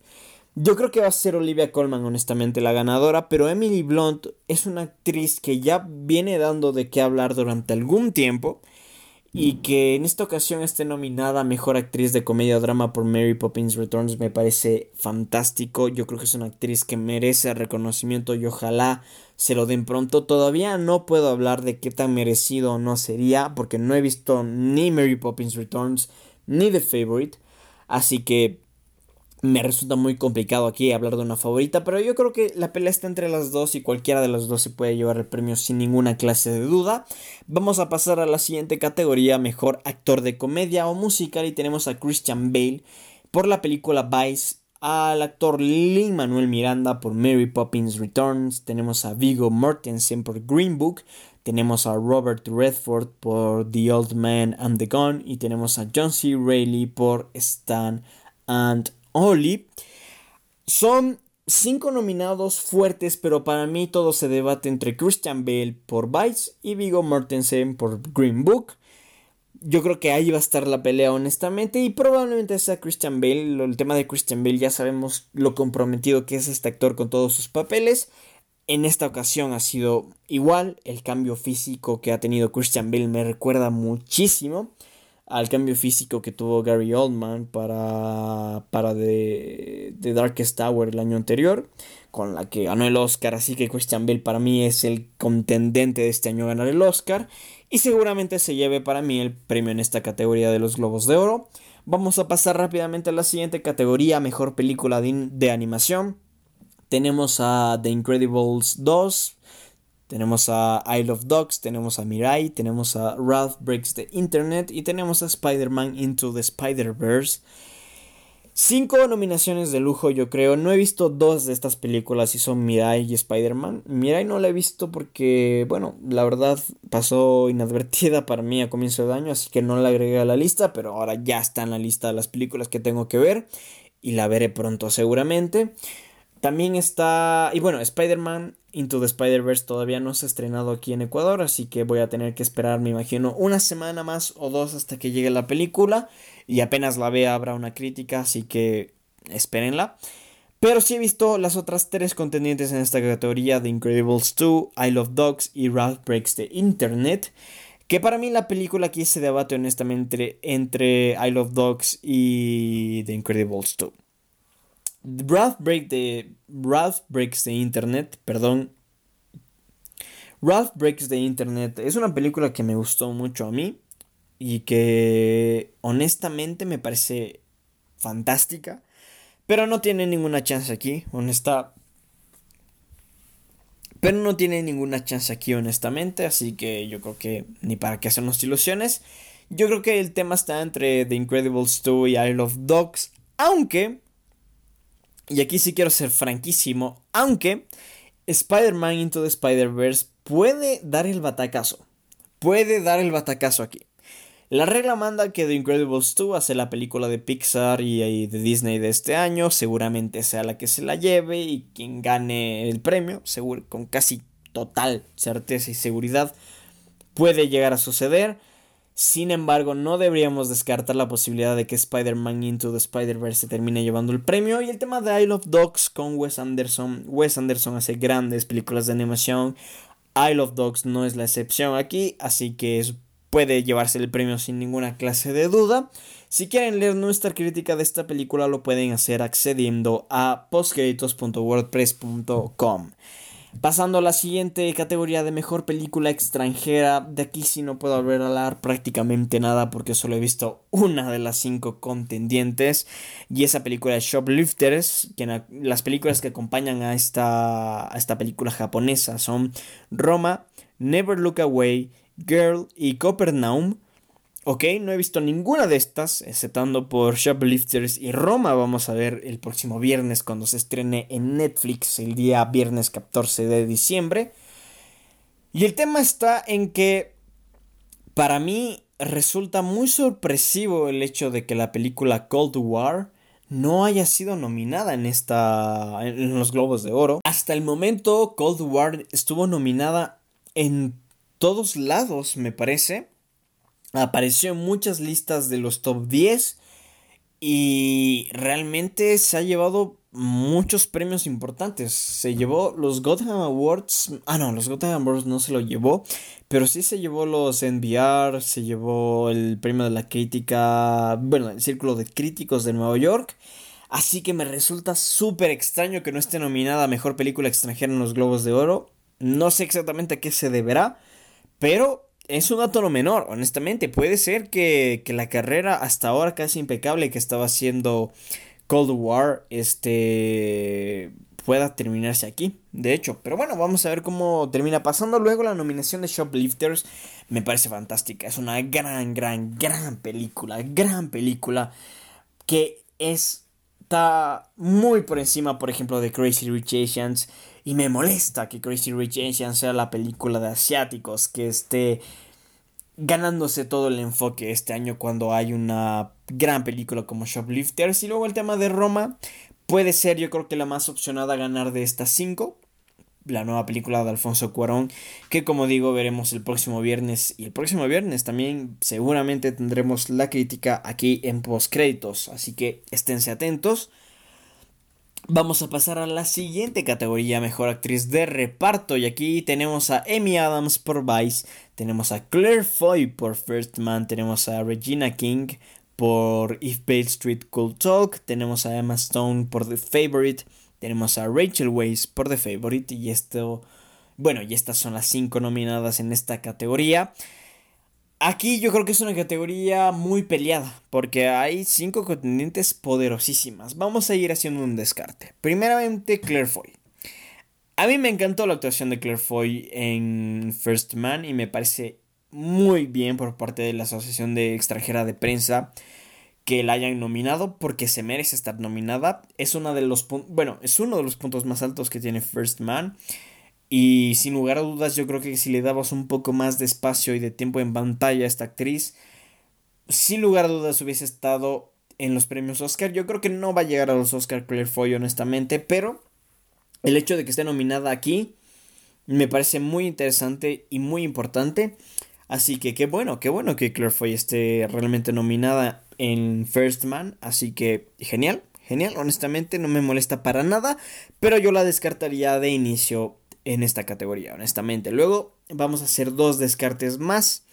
Yo creo que va a ser Olivia Colman, honestamente, la ganadora, pero Emily Blunt es una actriz que ya viene dando de qué hablar durante algún tiempo y que en esta ocasión esté nominada a Mejor Actriz de Comedia Drama por Mary Poppins Returns me parece fantástico. Yo creo que es una actriz que merece reconocimiento y ojalá se lo den pronto. Todavía no puedo hablar de qué tan merecido o no sería porque no he visto ni Mary Poppins Returns ni The Favorite. Así que me resulta muy complicado aquí hablar de una favorita, pero yo creo que la pelea está entre las dos y cualquiera de las dos se puede llevar el premio sin ninguna clase de duda. Vamos a pasar a la siguiente categoría, mejor actor de comedia o musical y tenemos a Christian Bale por la película Vice, al actor Lin Manuel Miranda por Mary Poppins Returns, tenemos a Vigo Mortensen por Green Book, tenemos a Robert Redford por The Old Man and the Gun y tenemos a John C. Reilly por Stan and Oli. Son cinco nominados fuertes, pero para mí todo se debate entre Christian Bale por Vice y Vigo Mortensen por Green Book. Yo creo que ahí va a estar la pelea honestamente y probablemente sea Christian Bale. El tema de Christian Bale ya sabemos lo comprometido que es este actor con todos sus papeles. En esta ocasión ha sido igual. El cambio físico que ha tenido Christian Bale me recuerda muchísimo al cambio físico que tuvo Gary Oldman para, para The, Darkest Tower el año anterior, con la que ganó el Oscar, así que Christian Bale para mí es el contendente de este año ganar el Oscar, y seguramente se lleve para mí el premio en esta categoría de los Globos de Oro. Vamos a pasar rápidamente a la siguiente categoría, mejor película de, de animación. Tenemos a The Incredibles 2, tenemos a Isle of Dogs, tenemos a Mirai, tenemos a Ralph Breaks the Internet y tenemos a Spider-Man Into the Spider-Verse. Cinco nominaciones de lujo, yo creo. No he visto dos de estas películas y son Mirai y Spider-Man. Mirai no la he visto porque, bueno, la verdad pasó inadvertida para mí a comienzo de año, así que no la agregué a la lista, pero ahora ya está en la lista de las películas que tengo que ver y la veré pronto seguramente. También está, y bueno, Spider-Man Into the Spider-Verse todavía no se ha estrenado aquí en Ecuador, así que voy a tener que esperar, me imagino, una semana más o dos hasta que llegue la película. Y apenas la vea habrá una crítica, así que espérenla. Pero sí he visto las otras tres contendientes en esta categoría: The Incredibles 2, I Love Dogs y Ralph Breaks the Internet. Que para mí la película aquí se debate honestamente entre I Love Dogs y The Incredibles 2. Ralph, Break Ralph Breaks the Internet, perdón. Ralph Breaks the Internet es una película que me gustó mucho a mí y que honestamente me parece fantástica, pero no tiene ninguna chance aquí, honesta. Pero no tiene ninguna chance aquí, honestamente, así que yo creo que ni para qué hacernos ilusiones. Yo creo que el tema está entre The Incredibles 2 y I Love Dogs, aunque y aquí sí quiero ser franquísimo, aunque Spider-Man Into the Spider-Verse puede dar el batacazo. Puede dar el batacazo aquí. La regla manda que The Incredibles 2 hace la película de Pixar y, de Disney de este año, seguramente sea la que se la lleve y quien gane el premio, seguro, con casi total certeza y seguridad, puede llegar a suceder. Sin embargo, no deberíamos descartar la posibilidad de que Spider-Man Into the Spider-Verse se termine llevando el premio. Y el tema de Isle of Dogs con Wes Anderson. Wes Anderson hace grandes películas de animación. Isle of Dogs no es la excepción aquí, así que puede llevarse el premio sin ninguna clase de duda. Si quieren leer nuestra crítica de esta película lo pueden hacer accediendo a postcreditos.wordpress.com. Pasando a la siguiente categoría de mejor película extranjera, de aquí sí no puedo volver a hablar prácticamente nada porque solo he visto una de las cinco contendientes y esa película es Shoplifters, que las películas que acompañan a esta, a esta película japonesa son Roma, Never Look Away, Girl y Copernaum. Ok, no he visto ninguna de estas, exceptando por Shoplifters y Roma. Vamos a ver el próximo viernes cuando se estrene en Netflix, el día viernes 14 de diciembre. Y el tema está en que para mí resulta muy sorpresivo el hecho de que la película Cold War no haya sido nominada en esta en los Globos de Oro. Hasta el momento Cold War estuvo nominada en todos lados, me parece. Apareció en muchas listas de los top 10 y realmente se ha llevado muchos premios importantes. Se llevó los Gotham Awards. Ah, no, los Gotham Awards no se lo llevó. Pero sí se llevó los NBR. Se llevó el premio de la crítica. Bueno, el Círculo de Críticos de Nueva York. Así que me resulta súper extraño que no esté nominada a Mejor Película Extranjera en los Globos de Oro. No sé exactamente a qué se deberá. Pero es un dato no menor, honestamente. Puede ser que, la carrera hasta ahora casi impecable que estaba haciendo Cold War este, pueda terminarse aquí. De hecho, pero bueno, vamos a ver cómo termina pasando. Luego la nominación de Shoplifters me parece fantástica. Es una gran, gran, gran película. Gran película que está muy por encima, por ejemplo, de Crazy Rich Asians. Y me molesta que Crazy Rich Asians sea la película de asiáticos que esté ganándose todo el enfoque este año cuando hay una gran película como Shoplifters. Y luego el tema de Roma puede ser yo creo que la más opcionada a ganar de estas cinco. La nueva película de Alfonso Cuarón, que como digo veremos el próximo viernes. Y el próximo viernes también seguramente tendremos la crítica aquí en postcréditos. Así que esténse atentos. Vamos a pasar a la siguiente categoría, mejor actriz de reparto. Y aquí tenemos a Amy Adams por Vice, tenemos a Claire Foy por First Man, tenemos a Regina King por If Bale Street Could Talk, tenemos a Emma Stone por The Favorite, tenemos a Rachel Weisz por The Favorite. Y esto, bueno, y estas son las cinco nominadas en esta categoría. Aquí yo creo que es una categoría muy peleada, porque hay cinco contendientes poderosísimas. Vamos a ir haciendo un descarte. Primeramente, Claire Foy. A mí me encantó la actuación de Claire Foy en First Man y me parece muy bien por parte de la Asociación de Extranjera de Prensa que la hayan nominado porque se merece estar nominada. Es una de los bueno, es uno de los puntos más altos que tiene First Man. Y sin lugar a dudas, yo creo que si le dabas un poco más de espacio y de tiempo en pantalla a esta actriz, sin lugar a dudas hubiese estado en los premios Oscar. Yo creo que no va a llegar a los Oscar Claire Foy, honestamente, pero el hecho de que esté nominada aquí me parece muy interesante y muy importante. Así que qué bueno, qué bueno que Claire Foy esté realmente nominada en First Man. Así que genial, genial, honestamente no me molesta para nada, pero yo la descartaría de inicio en esta categoría, honestamente. Luego vamos a hacer dos descartes más,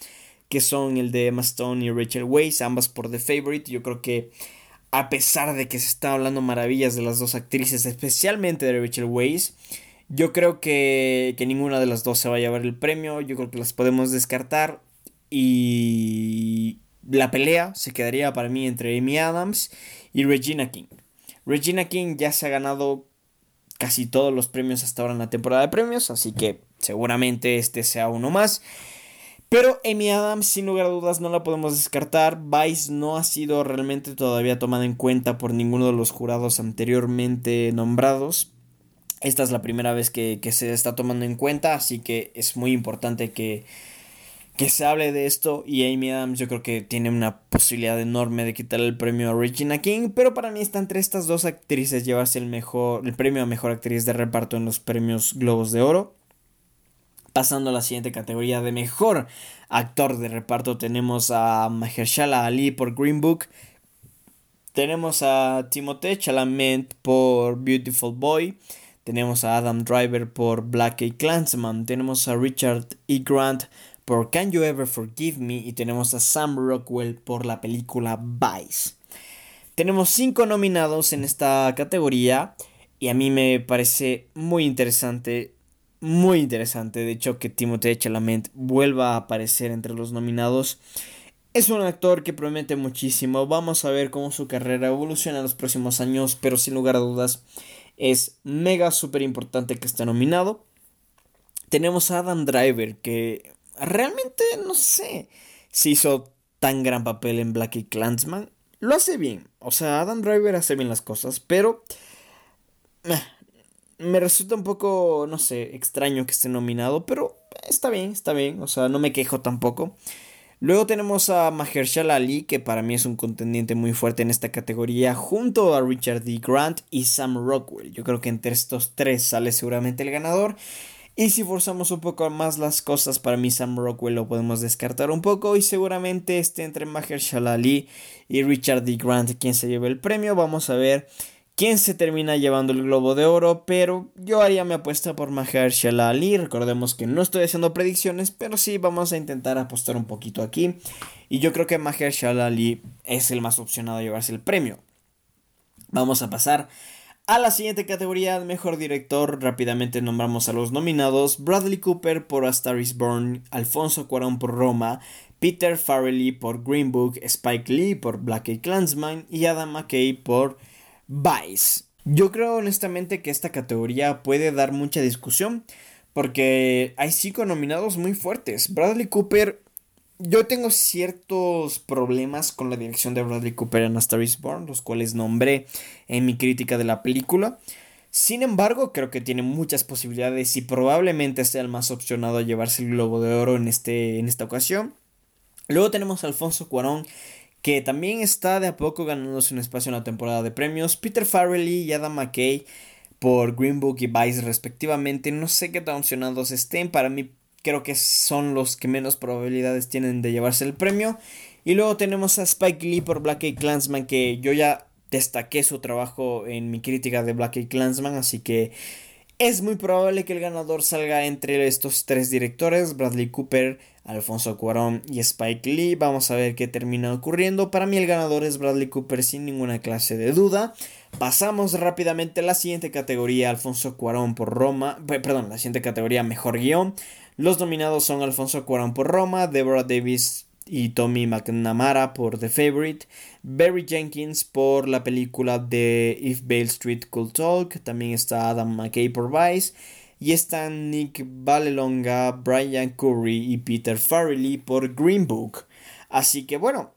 que son el de Emma Stone y Rachel Weisz, ambas por The Favorite. Yo creo que a pesar de que se está hablando maravillas de las dos actrices, especialmente de Rachel Weisz, yo creo que, que ninguna de las dos se va a llevar el premio. Yo creo que las podemos descartar. Y la pelea se quedaría para mí entre Amy Adams y Regina King. Regina King ya se ha ganado casi todos los premios hasta ahora en la temporada de premios, así que seguramente este sea uno más. Pero Amy Adams, sin lugar a dudas, no la podemos descartar. Vice no ha sido realmente todavía tomada en cuenta por ninguno de los jurados anteriormente nombrados. Esta es la primera vez que, que se está tomando en cuenta, así que es muy importante que, que se hable de esto y Amy Adams yo creo que tiene una posibilidad enorme de quitarle el premio a Regina King, pero para mí está entre estas dos actrices llevarse el mejor el premio a mejor actriz de reparto en los premios Globos de Oro. Pasando a la siguiente categoría de mejor actor de reparto tenemos a Mahershala Ali por Green Book. Tenemos a Timothée Chalamet por Beautiful Boy. Tenemos a Adam Driver por Black y Clansman. Tenemos a Richard E. Grant por Can You Ever Forgive Me y tenemos a Sam Rockwell por la película Vice. Tenemos cinco nominados en esta categoría y a mí me parece muy interesante, muy interesante de hecho que Timothée Chalamet vuelva a aparecer entre los nominados. Es un actor que promete muchísimo, vamos a ver cómo su carrera evoluciona en los próximos años, pero sin lugar a dudas es mega súper importante que esté nominado. Tenemos a Adam Driver, que realmente no sé si hizo tan gran papel en Black y Clansman. Lo hace bien, o sea, Adam Driver hace bien las cosas, pero eh, me resulta un poco, no sé, extraño que esté nominado, pero está bien, está bien, o sea, no me quejo tampoco. Luego tenemos a Mahershala Ali, que para mí es un contendiente muy fuerte en esta categoría, junto a Richard D. Grant y Sam Rockwell. Yo creo que entre estos tres sale seguramente el ganador. Y si forzamos un poco más las cosas, para mí Sam Rockwell lo podemos descartar un poco y seguramente esté entre Mahershala Ali y Richard D. Grant quien se lleve el premio. Vamos a ver quién se termina llevando el globo de oro, pero yo haría mi apuesta por Mahershala Ali. Recordemos que no estoy haciendo predicciones, pero sí vamos a intentar apostar un poquito aquí. Y yo creo que Mahershala Ali es el más opcionado a llevarse el premio. Vamos a pasar a la siguiente categoría, mejor director, rápidamente nombramos a los nominados: Bradley Cooper por A Star is Born, Alfonso Cuarón por Roma, Peter Farrelly por Green Book, Spike Lee por Black Eyed Clansman y Adam McKay por Vice. Yo creo honestamente que esta categoría puede dar mucha discusión porque hay cinco nominados muy fuertes. Bradley Cooper yo tengo ciertos problemas con la dirección de Bradley Cooper en A Star Born, los cuales nombré en mi crítica de la película. Sin embargo, creo que tiene muchas posibilidades y probablemente sea el más opcionado a llevarse el Globo de Oro en, este, en esta ocasión. Luego tenemos a Alfonso Cuarón, que también está de a poco ganándose un espacio en la temporada de premios. Peter Farrelly y Adam McKay por Green Book y Vice respectivamente. No sé qué tan opcionados estén. Para mí creo que son los que menos probabilidades tienen de llevarse el premio. Y luego tenemos a Spike Lee por Black Eyed Clansman, que yo ya destaqué su trabajo en mi crítica de Black Eyed Clansman, así que es muy probable que el ganador salga entre estos tres directores, Bradley Cooper, Alfonso Cuarón y Spike Lee. Vamos a ver qué termina ocurriendo. Para mí el ganador es Bradley Cooper sin ninguna clase de duda. Pasamos rápidamente a la siguiente categoría, Alfonso Cuarón por Roma, perdón, la siguiente categoría Mejor Guión. Los nominados son Alfonso Cuarón por Roma, Deborah Davis y Tommy McNamara por The Favorite, Barry Jenkins por la película de If Bale Street Could Talk, también está Adam McKay por Vice, y están Nick Valelonga, Brian Curry y Peter Farrelly por Green Book. Así que bueno,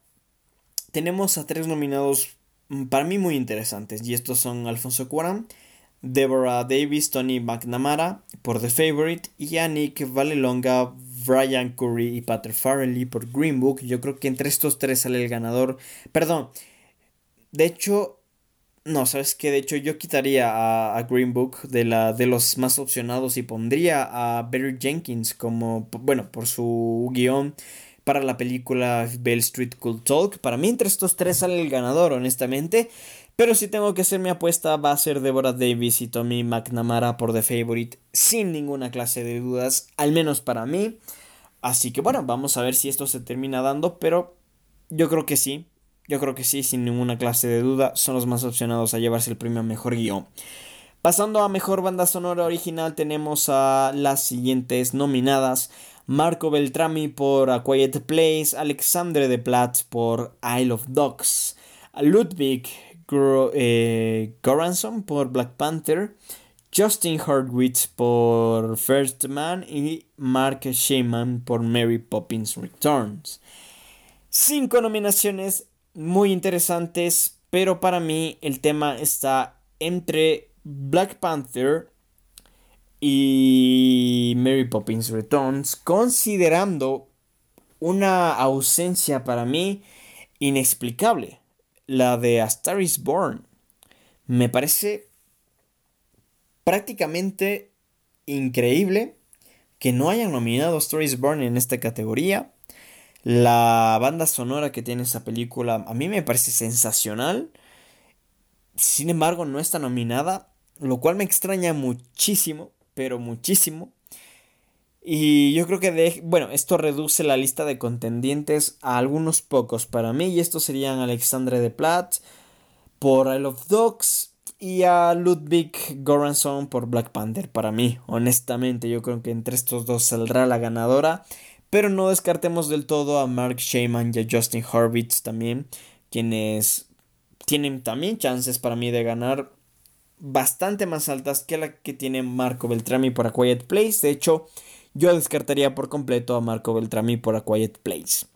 tenemos a tres nominados mm, para mí muy interesantes, y estos son Alfonso Cuarón, Deborah Davis, Tony McNamara por The Favorite y Yannick Valelonga, Brian Curry y Patrick Farrelly por Green Book. Yo creo que entre estos tres sale el ganador. Perdón. De hecho, no, sabes que de hecho yo quitaría a, Green Book de, la, de los más opcionados y pondría a Barry Jenkins como, bueno, por su guion para la película Bell Street Cool Talk. Para mí entre estos tres sale el ganador, honestamente. Pero si tengo que hacer mi apuesta, va a ser Deborah Davis y Tommy McNamara por The Favorite, sin ninguna clase de dudas, al menos para mí. Así que bueno, vamos a ver si esto se termina dando, pero yo creo que sí. Yo creo que sí, sin ninguna clase de duda, son los más opcionados a llevarse el premio a mejor guion. Pasando a mejor banda sonora original, tenemos a las siguientes nominadas: Marco Beltrami por A Quiet Place, Alexandre de Platz por Isle of Dogs, Ludwig eh, Goranson por Black Panther, Justin Hurwitz por First Man y Mark Shaiman por Mary Poppins Returns. Cinco nominaciones muy interesantes, pero para mí el tema está entre Black Panther y Mary Poppins Returns, considerando una ausencia para mí inexplicable la de A Star is Born. Me parece prácticamente increíble que no hayan nominado a Star is Born en esta categoría. La banda sonora que tiene esa película a mí me parece sensacional. Sin embargo, no está nominada, lo cual me extraña muchísimo, pero muchísimo. Y yo creo que, de, bueno, esto reduce la lista de contendientes a algunos pocos para mí. Y estos serían Alexandre de Platt por I Love Dogs y a Ludwig Göransson por Black Panther para mí. Honestamente, yo creo que entre estos dos saldrá la ganadora. Pero no descartemos del todo a Mark Shaman y a Justin Horvitz también, quienes tienen también chances para mí de ganar bastante más altas que la que tiene Marco Beltrami por A Quiet Place. De hecho, yo descartaría por completo a Marco Beltrami por A Quiet Place.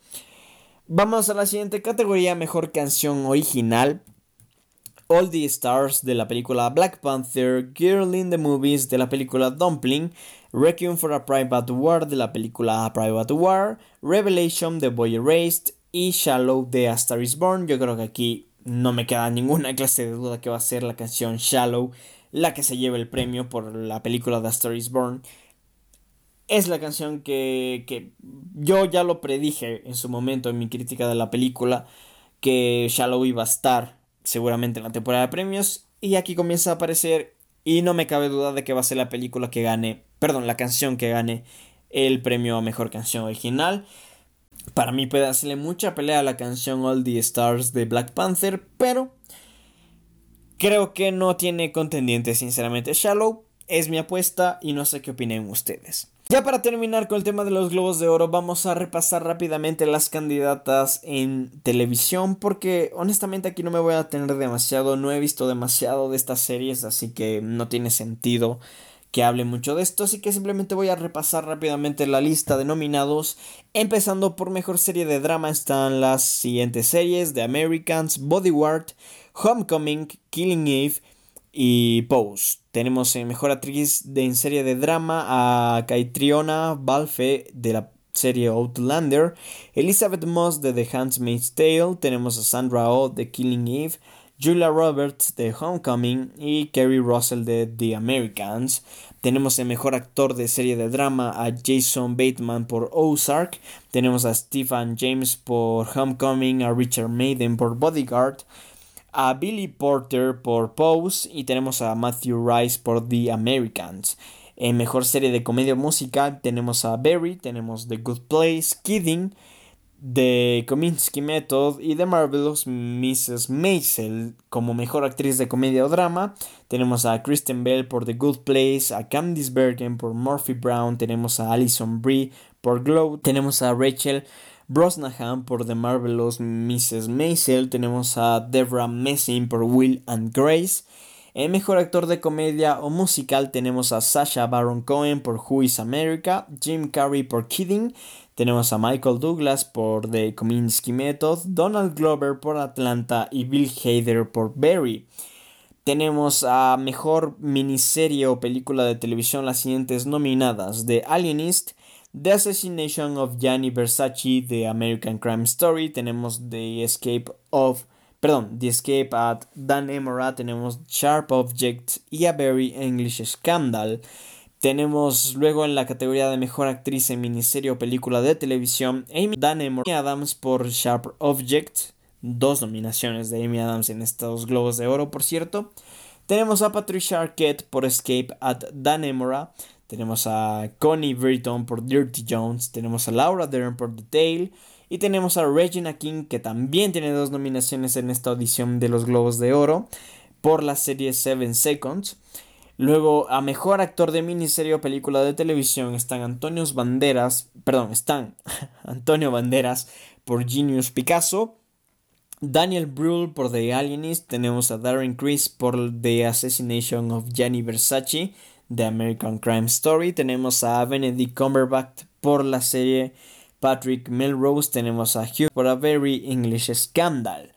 Vamos a la siguiente categoría, mejor canción original. All the Stars de la película Black Panther, Girl in the Movies de la película Dumpling, Requiem for a Private War de la película a Private War, Revelation de Boy Erased y Shallow de A Star is Born. Yo creo que aquí no me queda ninguna clase de duda que va a ser la canción Shallow la que se lleve el premio por la película The Star is Born. Es la canción que, que yo ya lo predije en su momento en mi crítica de la película, que Shallow iba a estar seguramente en la temporada de premios, y aquí comienza a aparecer, y no me cabe duda de que va a ser la película que gane, perdón, la canción que gane el premio a mejor canción original. Para mí puede hacerle mucha pelea a la canción All the Stars de Black Panther, pero creo que no tiene contendiente, sinceramente. Shallow es mi apuesta y no sé qué opinen ustedes. Ya para terminar con el tema de los globos de oro, vamos a repasar rápidamente las candidatas en televisión, porque honestamente aquí no me voy a tener demasiado, no he visto demasiado de estas series, así que no tiene sentido que hable mucho de esto, así que simplemente voy a repasar rápidamente la lista de nominados. Empezando por mejor serie de drama están las siguientes series: The Americans, Bodyguard, Homecoming, Killing Eve y Pose. Tenemos en mejor actriz de, en serie de drama a Caitriona Balfe de la serie Outlander, Elizabeth Moss de The Handmaid's Tale, tenemos a Sandra Oh de Killing Eve, Julia Roberts de Homecoming y Kerry Russell de The Americans. Tenemos el mejor actor de serie de drama a Jason Bateman por Ozark. Tenemos a Stephen James por Homecoming, a Richard Maiden por Bodyguard, a Billy Porter por Pose y tenemos a Matthew Rice por The Americans. En mejor serie de comedia musical tenemos a Barry, tenemos The Good Place, Kidding, de Kominsky Method y The Marvelous Mrs. Maisel como mejor actriz de comedia o drama. Tenemos a Kristen Bell por The Good Place, a Candice Bergen por Murphy Brown, tenemos a Alison Brie por Glow, tenemos a Rachel Brosnahan por The Marvelous Mrs. Maisel, tenemos a Debra Messing por Will and Grace. En mejor actor de comedia o musical tenemos a Sasha Baron Cohen por Who is America, Jim Carrey por Kidding, tenemos a Michael Douglas por The Kominsky Method, Donald Glover por Atlanta y Bill Hader por Barry. Tenemos a mejor miniserie o película de televisión las siguientes nominadas: The Alienist, The Assassination of Gianni Versace, The American Crime Story, tenemos The Escape of perdón, The Escape at Dan Emora, tenemos Sharp Objects y A Very English Scandal. Tenemos luego en la categoría de mejor actriz en miniserie o película de televisión Amy Adams por Sharp Object, dos nominaciones de Amy Adams en estos Globos de Oro, por cierto. Tenemos a Patricia Arquette por Escape at Danemora. Tenemos a Connie Britton por Dirty Jones. Tenemos a Laura Dern por The Tale. Y tenemos a Regina King, que también tiene dos nominaciones en esta audición de los Globos de Oro por la serie Seven Seconds. Luego, a mejor actor de miniserie o película de televisión están Antonio Banderas, perdón, están Antonio Banderas por Genius Picasso, Daniel Brühl por The Alienist, tenemos a Darren Criss por The Assassination of Gianni Versace, The American Crime Story, tenemos a Benedict Cumberbatch por la serie Patrick Melrose, tenemos a Hugh por A Very English Scandal.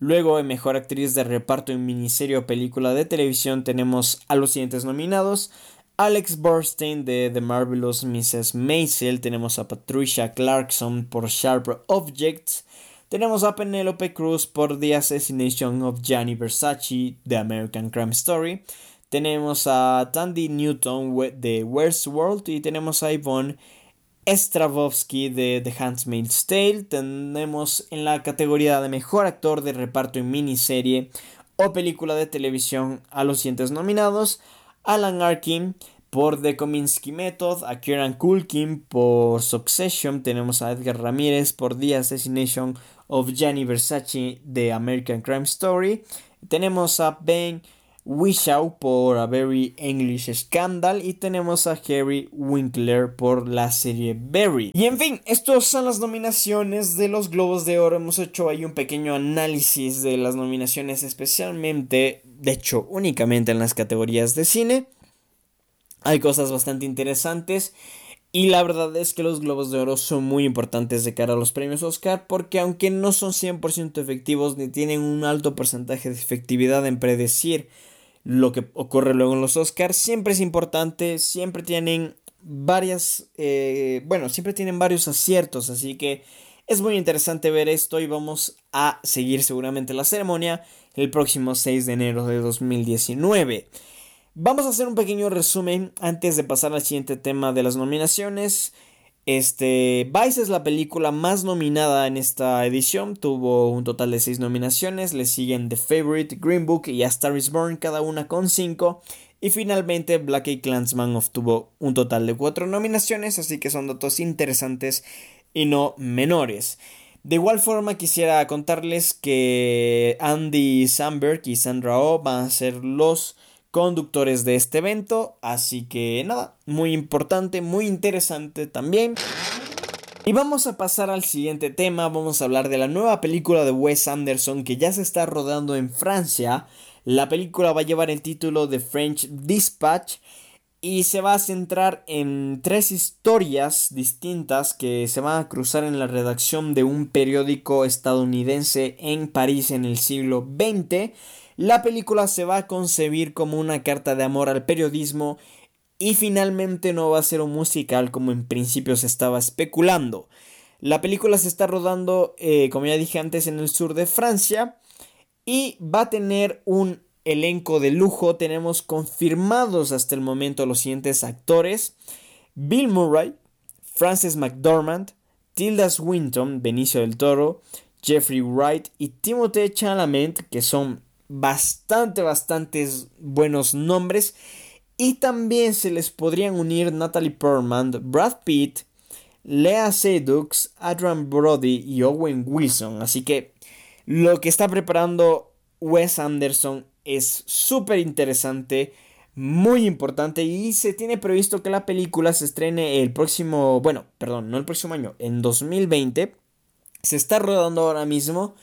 Luego, en Mejor Actriz de Reparto en Miniserie o Película de Televisión, tenemos a los siguientes nominados. Alex Borstein de The Marvelous Mrs. Maisel. Tenemos a Patricia Clarkson por Sharp Objects. Tenemos a Penelope Cruz por The Assassination of Gianni Versace, The American Crime Story. Tenemos a Tandy Newton de Where's World. Y tenemos a Yvonne Stravovsky de The Handmaid's Tale. Tenemos en la categoría de mejor actor de reparto en miniserie o película de televisión a los siguientes nominados: Alan Arkin por The Kominsky Method, a Kieran Culkin por Succession, tenemos a Edgar Ramírez por The Assassination of Gianni Versace de American Crime Story, tenemos a Ben Whishaw por A Very English Scandal y tenemos a Harry Winkler por la serie Barry. Y en fin, estas son las nominaciones de los Globos de Oro. Hemos hecho ahí un pequeño análisis de las nominaciones especialmente, de hecho únicamente en las categorías de cine. Hay cosas bastante interesantes. Y la verdad es que los globos de oro son muy importantes de cara a los premios Oscar porque aunque no son 100% efectivos ni tienen un alto porcentaje de efectividad en predecir lo que ocurre luego en los Oscars, siempre es importante, siempre tienen varias, eh, bueno, siempre tienen varios aciertos, así que es muy interesante ver esto y vamos a seguir seguramente la ceremonia el próximo 6 de enero de 2019. Vamos a hacer un pequeño resumen antes de pasar al siguiente tema de las nominaciones. Este, Vice es la película más nominada en esta edición, tuvo un total de 6 nominaciones, le siguen The Favorite, Green Book y A Star is Born, cada una con 5. Y finalmente Black Eyed Clansman obtuvo un total de 4 nominaciones, así que son datos interesantes y no menores. De igual forma quisiera contarles que Andy Samberg y Sandra Oh van a ser los conductores de este evento. Así que nada, muy importante, muy interesante también. Y vamos a pasar al siguiente tema, vamos a hablar de la nueva película de Wes Anderson que ya se está rodando en Francia. La película va a llevar el título de French Dispatch y se va a centrar en tres historias distintas que se van a cruzar en la redacción de un periódico estadounidense en París en el siglo XX la película se va a concebir como una carta de amor al periodismo y finalmente no va a ser un musical como en principio se estaba especulando. La película se está rodando, eh, como ya dije antes, en el sur de Francia y va a tener un elenco de lujo. Tenemos confirmados hasta el momento los siguientes actores. Bill Murray, Frances McDormand, Tilda Swinton, Benicio del Toro, Jeffrey Wright y Timothée Chalamet, que son bastante, bastantes buenos nombres. Y también se les podrían unir Natalie Portman, Brad Pitt, Lea Seydoux, Adrian Brody y Owen Wilson. Así que lo que está preparando Wes Anderson es súper interesante, muy importante y se tiene previsto que la película se estrene el próximo, bueno, perdón, no el próximo año, en 2020. Se está rodando ahora mismo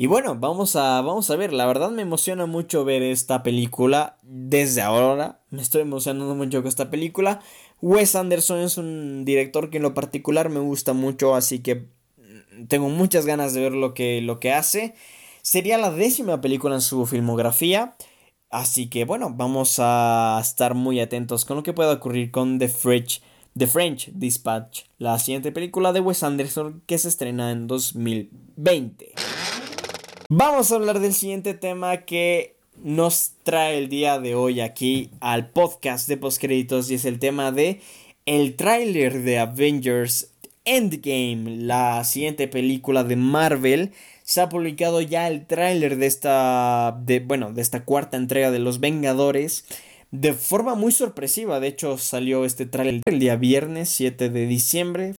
y bueno, vamos a, vamos a ver, la verdad me emociona mucho ver esta película desde ahora, me estoy emocionando mucho con esta película. Wes Anderson es un director que en lo particular me gusta mucho, así que tengo muchas ganas de ver lo que, lo que hace. Sería la décima película en su filmografía. Así que bueno, vamos a estar muy atentos con lo que pueda ocurrir con The French, The French Dispatch, la siguiente película de Wes Anderson que se estrena en 2020. Vamos a hablar del siguiente tema que nos trae el día de hoy aquí al podcast de postcréditos y es el tema de el tráiler de Avengers Endgame, la siguiente película de Marvel. Se ha publicado ya el tráiler de esta de bueno, de esta cuarta entrega de Los Vengadores de forma muy sorpresiva. De hecho, salió este tráiler el día viernes 7 de diciembre.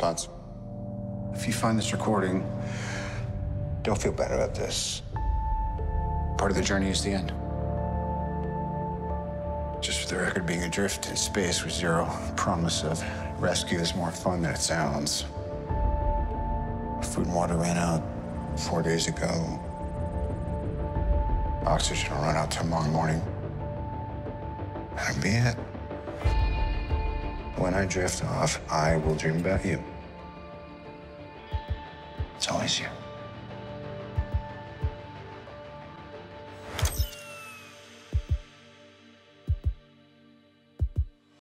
If you find this recording, don't feel bad about this. Part of the journey is the end. Just for the record, being adrift in space with zero promise of rescue is more fun than it sounds. Food and water ran out four days ago. Oxygen will run out tomorrow morning. That'll be it. When I drift off, I will dream about you.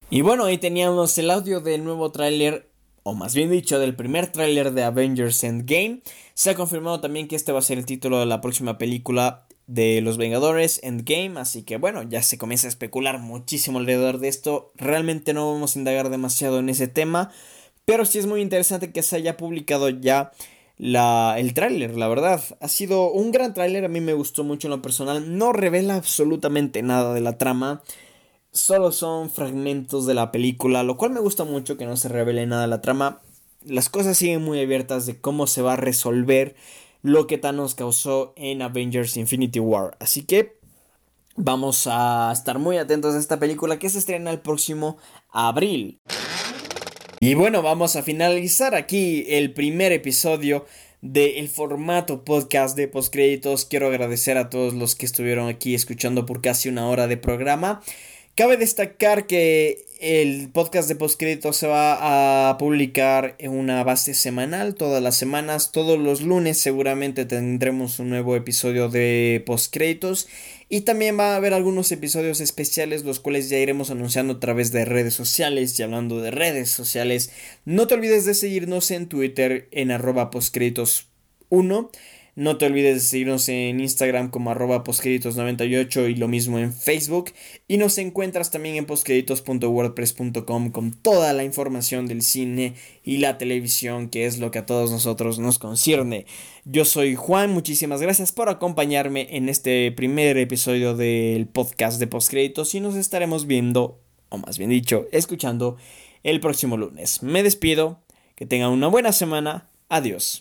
Y bueno, ahí teníamos el audio del nuevo tráiler o más bien dicho, del primer tráiler de Avengers Endgame. Se ha confirmado también que este va a ser el título de la próxima película de los Vengadores Endgame, así que bueno, ya se comienza a especular muchísimo alrededor de esto. Realmente no vamos a indagar demasiado en ese tema, pero sí es muy interesante que se haya publicado ya la, el tráiler, la verdad. Ha sido un gran tráiler, a mí me gustó mucho en lo personal. No revela absolutamente nada de la trama. Solo son fragmentos de la película, lo cual me gusta mucho que no se revele nada de la trama. Las cosas siguen muy abiertas de cómo se va a resolver lo que Thanos causó en Avengers Infinity War. Así que vamos a estar muy atentos a esta película que se estrena el próximo abril. Y bueno, vamos a finalizar aquí el primer episodio del formato podcast de postcréditos. Quiero agradecer a todos los que estuvieron aquí escuchando por casi una hora de programa. Cabe destacar que el podcast de postcrédito se va a publicar en una base semanal todas las semanas, todos los lunes seguramente tendremos un nuevo episodio de postcréditos. Y también va a haber algunos episodios especiales los cuales ya iremos anunciando a través de redes sociales. Y hablando de redes sociales no te olvides de seguirnos en Twitter en arroba postcréditos 1 no te olvides de seguirnos en Instagram como arroba postcréditos98 y lo mismo en Facebook. Y nos encuentras también en postcréditos.wordpress.com con toda la información del cine y la televisión, que es lo que a todos nosotros nos concierne. Yo soy Juan, muchísimas gracias por acompañarme en este primer episodio del podcast de postcréditos y nos estaremos viendo, o más bien dicho, escuchando el próximo lunes. Me despido, que tengan una buena semana, adiós.